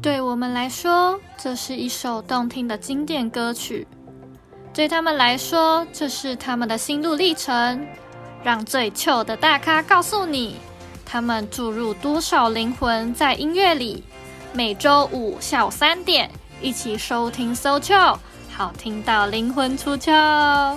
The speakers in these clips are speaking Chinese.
对我们来说，这是一首动听的经典歌曲；对他们来说，这是他们的心路历程。让最糗的大咖告诉你，他们注入多少灵魂在音乐里。每周五下午三点，一起收听《So》，好听到灵魂出窍。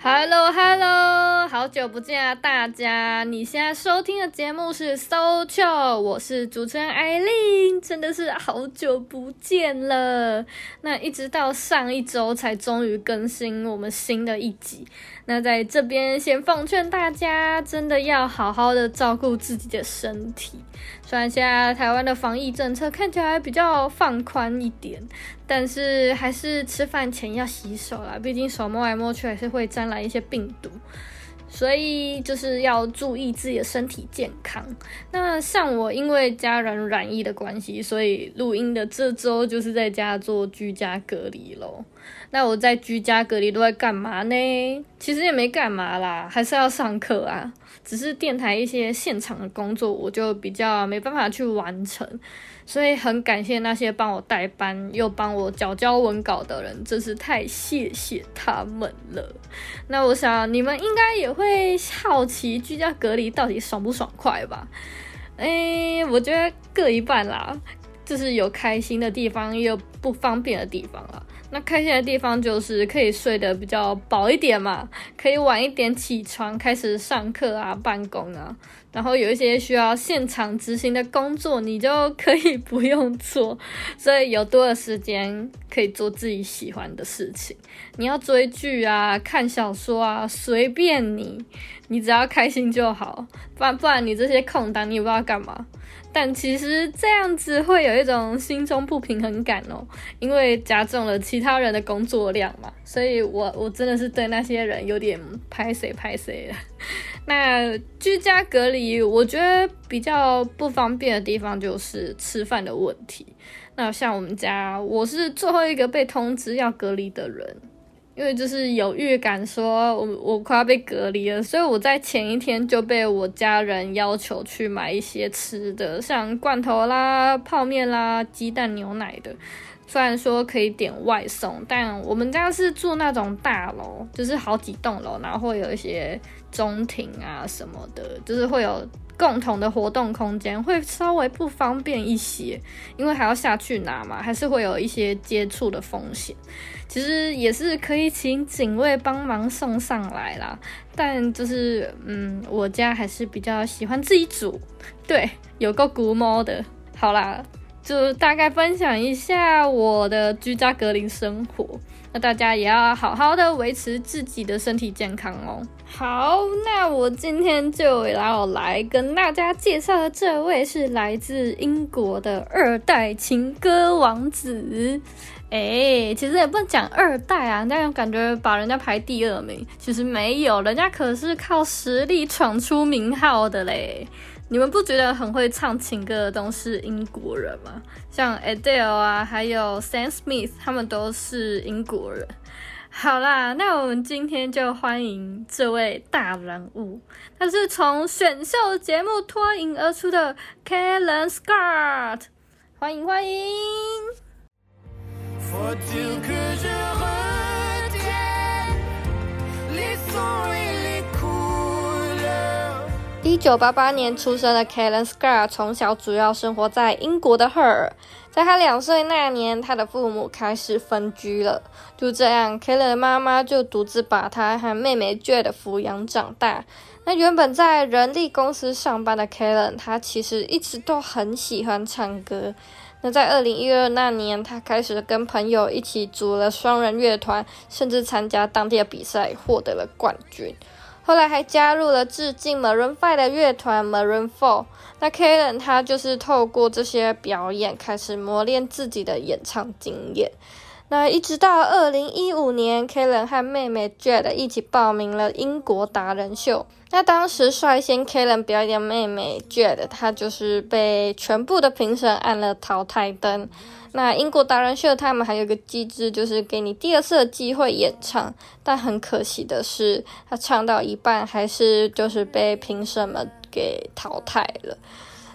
Hello，Hello，好久不见啊，大家！你现在收听的节目是 So Chill，我是主持人艾琳，真的是好久不见了。那一直到上一周才终于更新我们新的一集。那在这边先奉劝大家，真的要好好的照顾自己的身体。虽然现在台湾的防疫政策看起来比较放宽一点，但是还是吃饭前要洗手啦，毕竟手摸来摸去还是会沾染一些病毒。所以就是要注意自己的身体健康。那像我，因为家人染疫的关系，所以录音的这周就是在家做居家隔离咯。那我在居家隔离都在干嘛呢？其实也没干嘛啦，还是要上课啊。只是电台一些现场的工作，我就比较没办法去完成。所以很感谢那些帮我代班又帮我缴交文稿的人，真是太谢谢他们了。那我想你们应该也会好奇居家隔离到底爽不爽快吧？诶，我觉得各一半啦，就是有开心的地方，也有不方便的地方啦。那开心的地方就是可以睡得比较饱一点嘛，可以晚一点起床开始上课啊、办公啊。然后有一些需要现场执行的工作，你就可以不用做，所以有多的时间可以做自己喜欢的事情。你要追剧啊、看小说啊，随便你，你只要开心就好。不然不然你这些空档你也不知道干嘛。但其实这样子会有一种心中不平衡感哦，因为加重了其他人的工作量嘛。所以我我真的是对那些人有点拍谁拍谁了。那居家隔离，我觉得比较不方便的地方就是吃饭的问题。那像我们家，我是最后一个被通知要隔离的人，因为就是有预感说我我快要被隔离了，所以我在前一天就被我家人要求去买一些吃的，像罐头啦、泡面啦、鸡蛋、牛奶的。虽然说可以点外送，但我们家是住那种大楼，就是好几栋楼，然后会有一些中庭啊什么的，就是会有共同的活动空间，会稍微不方便一些，因为还要下去拿嘛，还是会有一些接触的风险。其实也是可以请警卫帮忙送上来啦，但就是嗯，我家还是比较喜欢自己煮，对，有个古猫的，好啦。就大概分享一下我的居家隔离生活，那大家也要好好的维持自己的身体健康哦。好，那我今天就要来跟大家介绍的这位是来自英国的二代情歌王子。哎，其实也不能讲二代啊，那样感觉把人家排第二名，其实没有，人家可是靠实力闯出名号的嘞。你们不觉得很会唱情歌的都是英国人吗？像 Adele 啊，还有 Sam Smith，他们都是英国人。好啦，那我们今天就欢迎这位大人物，他是从选秀节目脱颖而出的 k a l e n Scott，欢迎欢迎。一九八八年出生的 Kellen Scott 从小主要生活在英国的赫尔。在他两岁那年，他的父母开始分居了。就这样，Kellen 的妈妈就独自把他和妹妹 Jade 抚养长大。那原本在人力公司上班的 Kalen，他其实一直都很喜欢唱歌。那在二零一二那年，他开始跟朋友一起组了双人乐团，甚至参加当地的比赛，获得了冠军。后来还加入了致敬 Maroon Five 的乐团 Maroon Four。那 Kalen 他就是透过这些表演，开始磨练自己的演唱经验。那一直到二零一五年，Kalen 和妹妹 Jade 一起报名了英国达人秀。那当时率先 Kalen 表演妹妹 Jade，她就是被全部的评审按了淘汰灯。那英国达人秀他们还有个机制，就是给你第二次的机会演唱，但很可惜的是，他唱到一半还是就是被评审们给淘汰了，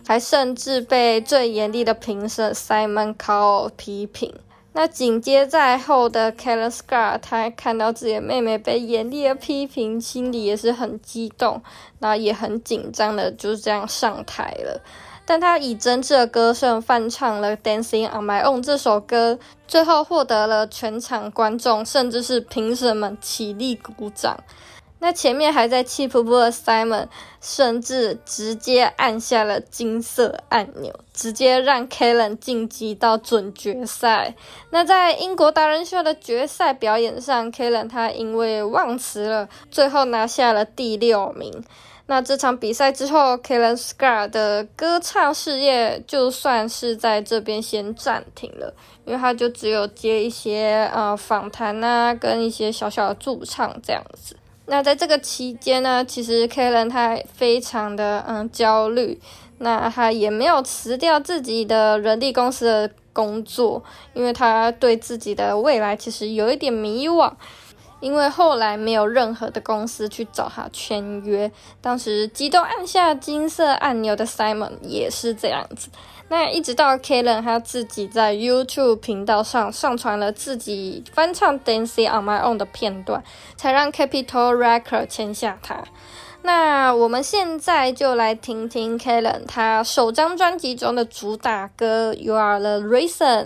还甚至被最严厉的评审 Simon Cow 批评。那紧接在后的 Kalen Scott，他看到自己的妹妹被严厉的批评，心里也是很激动，然后也很紧张的，就是这样上台了。但他以真挚的歌声翻唱了《Dancing on My Own》这首歌，最后获得了全场观众甚至是评审们起立鼓掌。那前面还在气噗噗的 Simon，甚至直接按下了金色按钮，直接让 Kellen 晋级到准决赛。那在英国达人秀的决赛表演上，Kellen 他因为忘词了，最后拿下了第六名。那这场比赛之后，Kellen Scar 的歌唱事业就算是在这边先暂停了，因为他就只有接一些呃访谈啊，跟一些小小的驻唱这样子。那在这个期间呢，其实 Kalen 他非常的嗯焦虑，那他也没有辞掉自己的人力公司的工作，因为他对自己的未来其实有一点迷惘，因为后来没有任何的公司去找他签约，当时激动按下金色按钮的 Simon 也是这样子。那一直到 Kalen 他自己在 YouTube 频道上上传了自己翻唱《Dancing on My Own》的片段，才让 Capital Record 签下他。那我们现在就来听听 Kalen 他首张专辑中的主打歌《You Are the Reason》。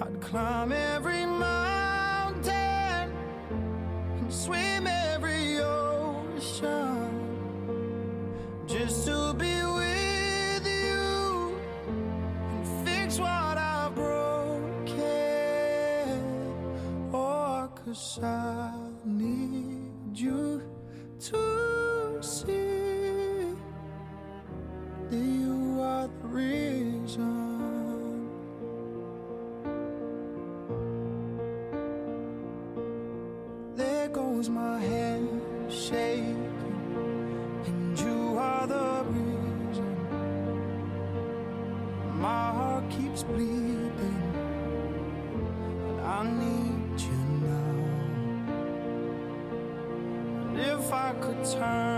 I'd climb every mountain and swim. could turn.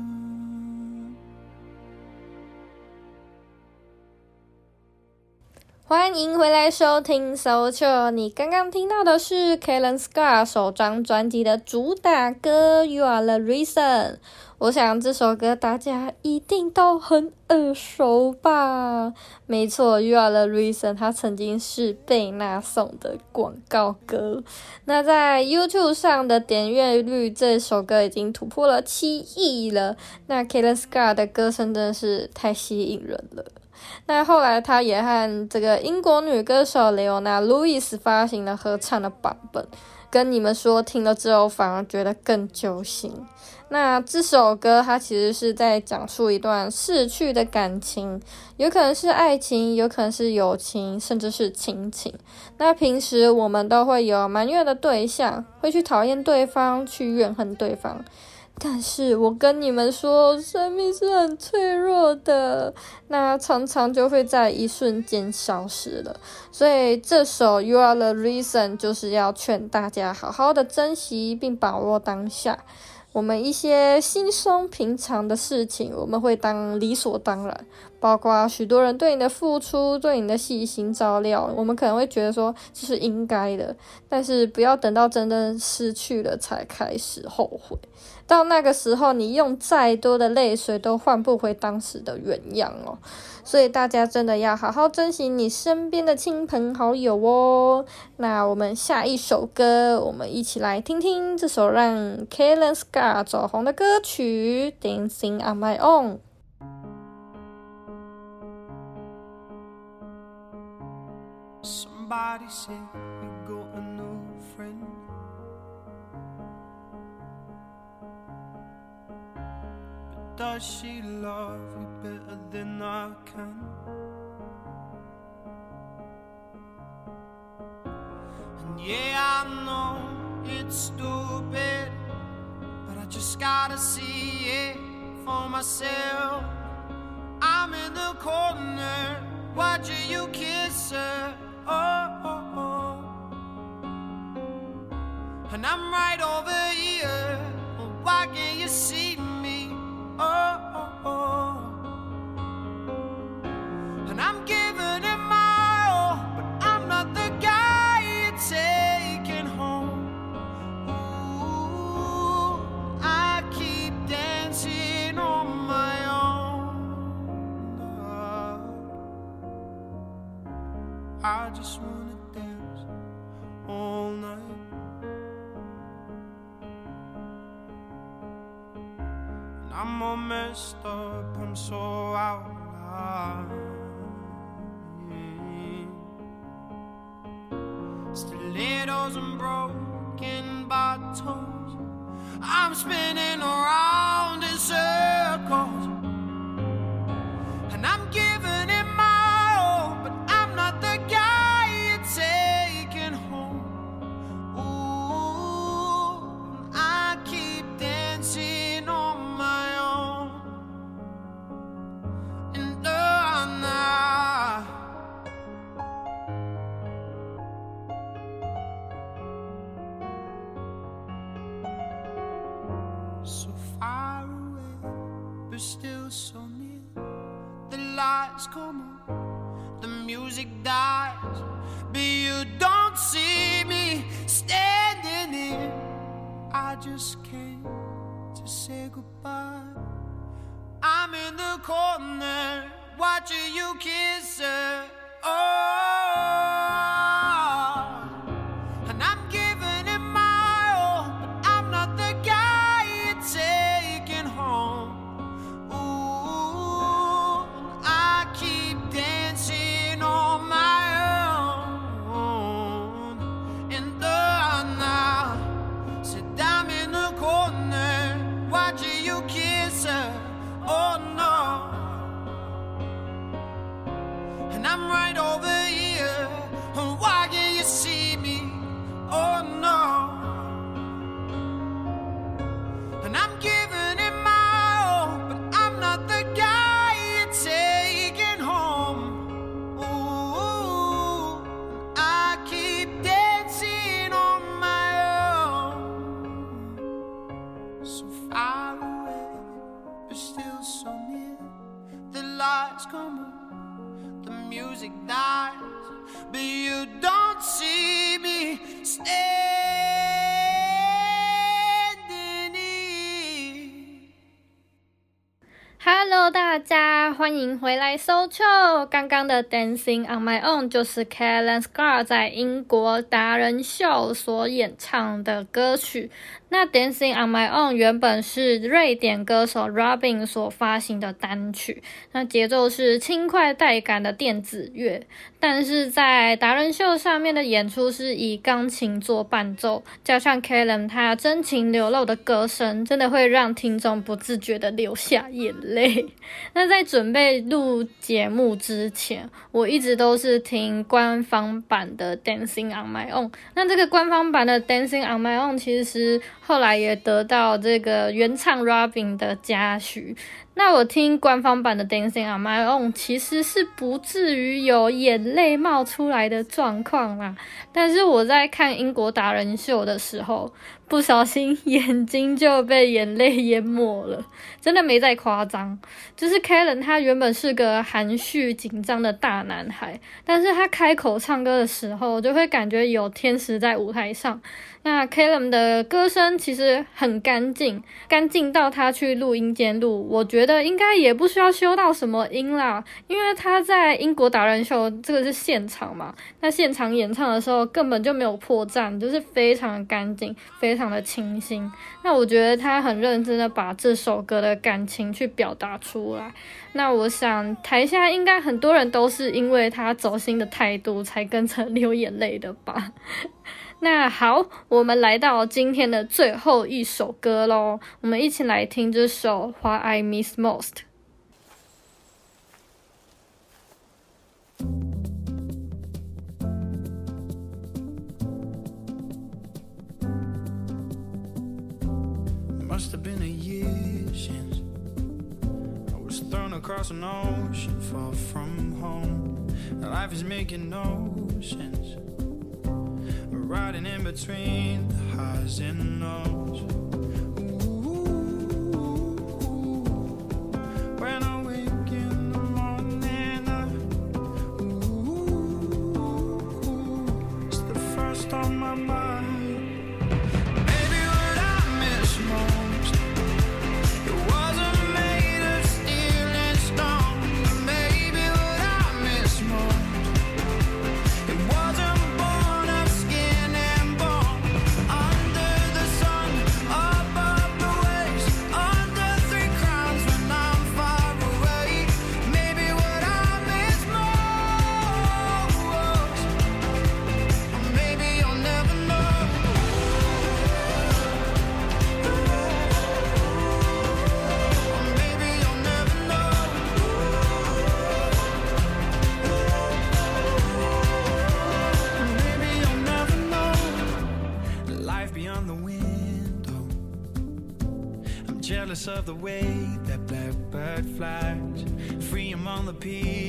欢迎回来收听《So c h i l》，你刚刚听到的是 Kellen Scar 首张专辑的主打歌《You Are the Reason》。我想这首歌大家一定都很耳熟吧？没错，《You Are the Reason》它曾经是贝纳颂的广告歌。那在 YouTube 上的点阅率，这首歌已经突破了七亿了。那 Kellen Scar 的歌声真的是太吸引人了。那后来，他也和这个英国女歌手雷欧娜·路易斯发行了合唱的版本。跟你们说，听了之后反而觉得更揪心。那这首歌它其实是在讲述一段逝去的感情，有可能是爱情，有可能是友情，甚至是亲情。那平时我们都会有埋怨的对象，会去讨厌对方，去怨恨对方。但是我跟你们说，生命是很脆弱的，那常常就会在一瞬间消失了。所以这首《You Are the Reason》就是要劝大家好好的珍惜并把握当下。我们一些轻松平常的事情，我们会当理所当然，包括许多人对你的付出，对你的细心照料，我们可能会觉得说这是应该的，但是不要等到真的失去了才开始后悔。到那个时候，你用再多的泪水都换不回当时的原样哦。所以大家真的要好好珍惜你身边的亲朋好友哦。那我们下一首歌，我们一起来听听这首让 Kalen Scott 走红的歌曲《Dancing on My Own》。Somebody said you got a new friend. But does she love you better than I can? And yeah, I know it's stupid, but I just gotta see it for myself. I'm in the corner. Why do you kiss her? oh, oh, oh. And I'm right over I just wanna dance all night. And I'm all messed up, I'm so out of line. Stilettos and broken bottles, I'm spinning around in circles. still so near. The lights come on, the music dies, but you don't see me standing here. I just came to say goodbye. I'm in the corner watching you kiss her. 迎回来搜秋。刚刚的《Dancing on My Own》就是 Callen Scar 在英国达人秀所演唱的歌曲。那《Dancing on My Own》原本是瑞典歌手 Robin 所发行的单曲，那节奏是轻快带感的电子乐，但是在达人秀上面的演出是以钢琴做伴奏，加上 Callen 他真情流露的歌声，真的会让听众不自觉的流下眼泪。那在准备录节目之前，我一直都是听官方版的《Dancing on My Own》。那这个官方版的《Dancing on My Own》其实后来也得到这个原唱 Robin 的嘉许。那我听官方版的《Dancing on My Own》其实是不至于有眼泪冒出来的状况啦，但是我在看英国达人秀的时候，不小心眼睛就被眼泪淹没了，真的没在夸张。就是 Callen 他原本是个含蓄紧张的大男孩，但是他开口唱歌的时候，就会感觉有天使在舞台上。那 Callen 的歌声其实很干净，干净到他去录音间录，我觉得应该也不需要修到什么音啦，因为他在英国达人秀这个是现场嘛，那现场演唱的时候根本就没有破绽，就是非常的干净，非常的清新。那我觉得他很认真的把这首歌的感情去表达出来。那我想台下应该很多人都是因为他走心的态度才跟着流眼泪的吧。那好，我们来到今天的最后一首歌喽，我们一起来听这首《What I Miss Most》。Must have been a year since I was thrown across an ocean far from home. Life is making no sense. Riding in between the highs and lows. Ooh, when I of the way that blackbird flies, free among the people.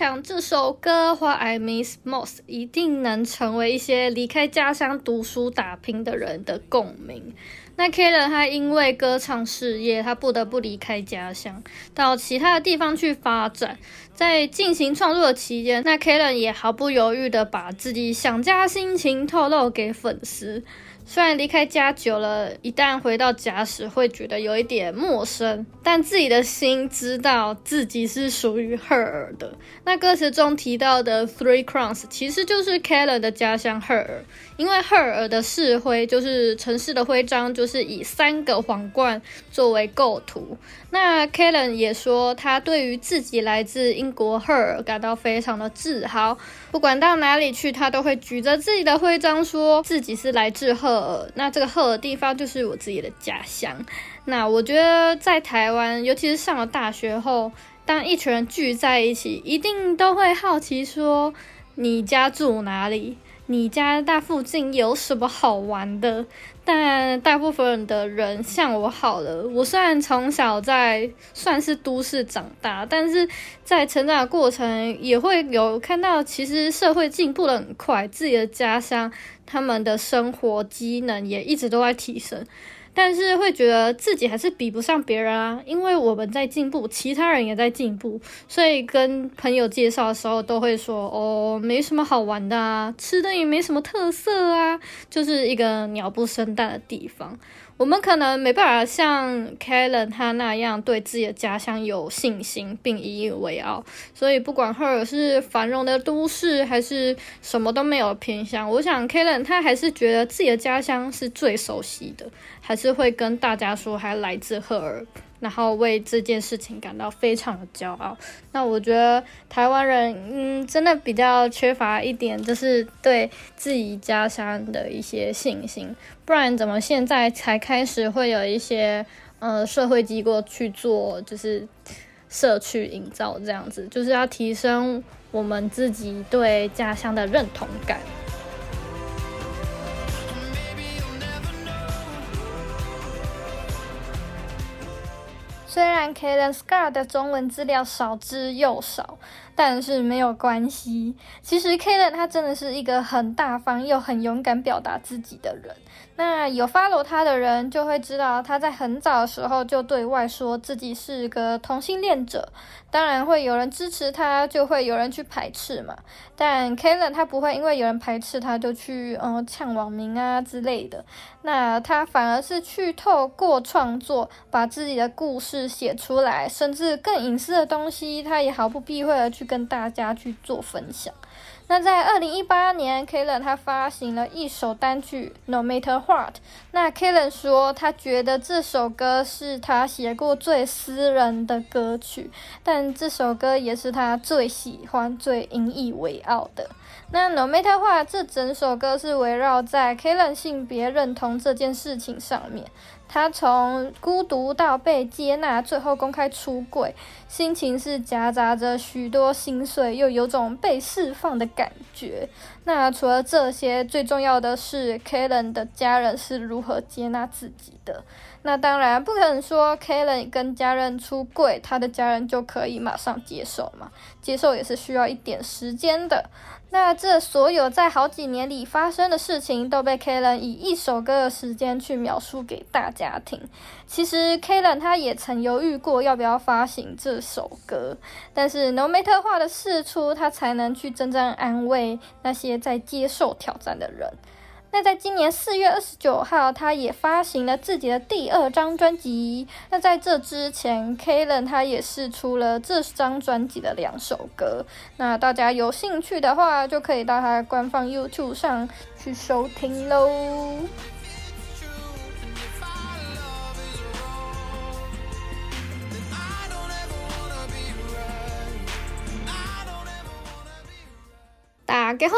想这首歌《What I Miss Most》一定能成为一些离开家乡读书打拼的人的共鸣。那 Kalen 他因为歌唱事业，他不得不离开家乡，到其他的地方去发展。在进行创作的期间，那 Kalen 也毫不犹豫的把自己想家心情透露给粉丝。虽然离开家久了，一旦回到家时会觉得有一点陌生，但自己的心知道自己是属于赫尔的。那歌词中提到的 Three Crowns 其实就是 Kalen 的家乡赫尔，因为赫尔的市徽就是城市的徽章，就是以三个皇冠作为构图。那 Kellen 也说，他对于自己来自英国赫尔感到非常的自豪，不管到哪里去，他都会举着自己的徽章，说自己是来自赫尔。那这个赫尔地方就是我自己的家乡。那我觉得在台湾，尤其是上了大学后，当一群人聚在一起，一定都会好奇说，你家住哪里？你家大附近有什么好玩的？但大部分的人像我好了，我虽然从小在算是都市长大，但是在成长的过程也会有看到，其实社会进步的很快，自己的家乡他们的生活机能也一直都在提升。但是会觉得自己还是比不上别人啊，因为我们在进步，其他人也在进步，所以跟朋友介绍的时候都会说哦，没什么好玩的啊，吃的也没什么特色啊，就是一个鸟不生蛋的地方。我们可能没办法像 Kalen 他那样对自己的家乡有信心并引以为傲，所以不管赫尔是繁荣的都市还是什么都没有偏向，我想 Kalen 他还是觉得自己的家乡是最熟悉的，还是会跟大家说还来自赫尔。然后为这件事情感到非常的骄傲。那我觉得台湾人，嗯，真的比较缺乏一点，就是对自己家乡的一些信心。不然怎么现在才开始会有一些呃社会机构去做，就是社区营造这样子，就是要提升我们自己对家乡的认同感。虽然 Kalen Scar 的中文资料少之又少，但是没有关系。其实 Kalen 他真的是一个很大方又很勇敢表达自己的人。那有 follow 他的人就会知道，他在很早的时候就对外说自己是个同性恋者。当然会有人支持他，就会有人去排斥嘛。但 Kellen 他不会因为有人排斥他就去嗯呛网民啊之类的。那他反而是去透过创作把自己的故事写出来，甚至更隐私的东西，他也毫不避讳的去跟大家去做分享。那在二零一八年，Kalen 他发行了一首单曲《No Matter What》。那 Kalen 说，他觉得这首歌是他写过最私人的歌曲，但这首歌也是他最喜欢、最引以为傲的。那 No Matter What 这整首歌是围绕在 Kalen 性别认同这件事情上面。他从孤独到被接纳，最后公开出柜，心情是夹杂着许多心碎，又有种被释放的感觉。那除了这些，最重要的是 Kalen 的家人是如何接纳自己的。那当然不可能说 Kalen 跟家人出柜，他的家人就可以马上接受嘛，接受也是需要一点时间的。那这所有在好几年里发生的事情，都被 Kalen 以一首歌的时间去描述给大家听。其实 Kalen 他也曾犹豫过要不要发行这首歌，但是浓眉特化的释出，他才能去真正安慰那些在接受挑战的人。那在今年四月二十九号，他也发行了自己的第二张专辑。那在这之前，Kalen 他也释出了这张专辑的两首歌。那大家有兴趣的话，就可以到他官方 YouTube 上去收听喽。大家好，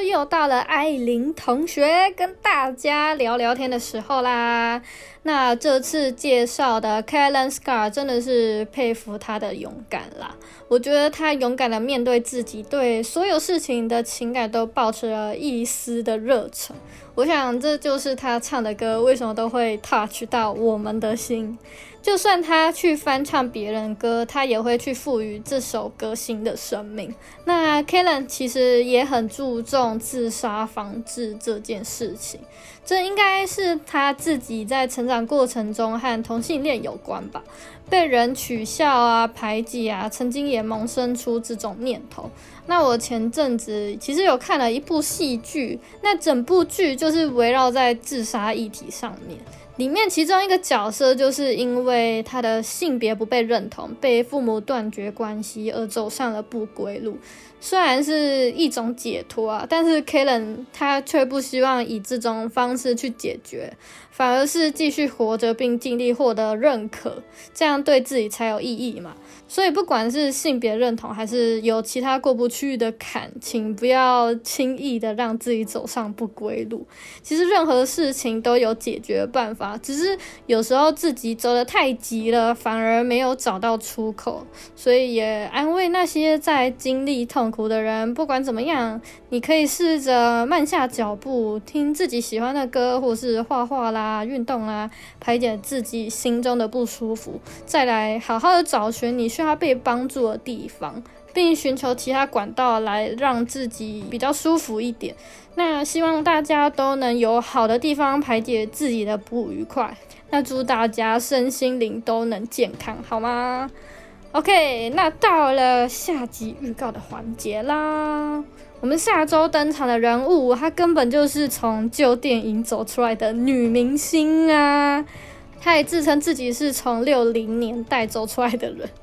又到了艾琳同学跟大家聊聊天的时候啦。那这次介绍的 Kellen Scar 真的是佩服他的勇敢啦。我觉得他勇敢的面对自己，对所有事情的情感都抱持了一丝的热忱。我想这就是他唱的歌为什么都会 touch 到我们的心。就算他去翻唱别人歌，他也会去赋予这首歌新的生命。那 Kalen 其实也很注重自杀防治这件事情，这应该是他自己在成长过程中和同性恋有关吧，被人取笑啊、排挤啊，曾经也萌生出这种念头。那我前阵子其实有看了一部戏剧，那整部剧就是围绕在自杀议题上面。里面其中一个角色就是因为他的性别不被认同，被父母断绝关系而走上了不归路。虽然是一种解脱啊，但是 Kalen 他却不希望以这种方式去解决，反而是继续活着并尽力获得认可，这样对自己才有意义嘛。所以，不管是性别认同，还是有其他过不去的坎，请不要轻易的让自己走上不归路。其实，任何事情都有解决办法，只是有时候自己走得太急了，反而没有找到出口。所以，也安慰那些在经历痛苦的人。不管怎么样，你可以试着慢下脚步，听自己喜欢的歌，或是画画啦、运动啦，排解自己心中的不舒服，再来好好的找寻你需要被帮助的地方，并寻求其他管道来让自己比较舒服一点。那希望大家都能有好的地方排解自己的不愉快。那祝大家身心灵都能健康，好吗？OK，那到了下集预告的环节啦。我们下周登场的人物，她根本就是从旧电影走出来的女明星啊！他也自称自己是从六零年代走出来的人。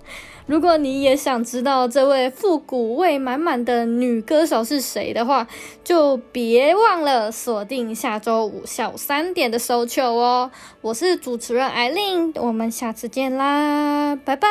如果你也想知道这位复古味满满的女歌手是谁的话，就别忘了锁定下周五下午三点的收秋哦。我是主持人艾琳，我们下次见啦，拜拜。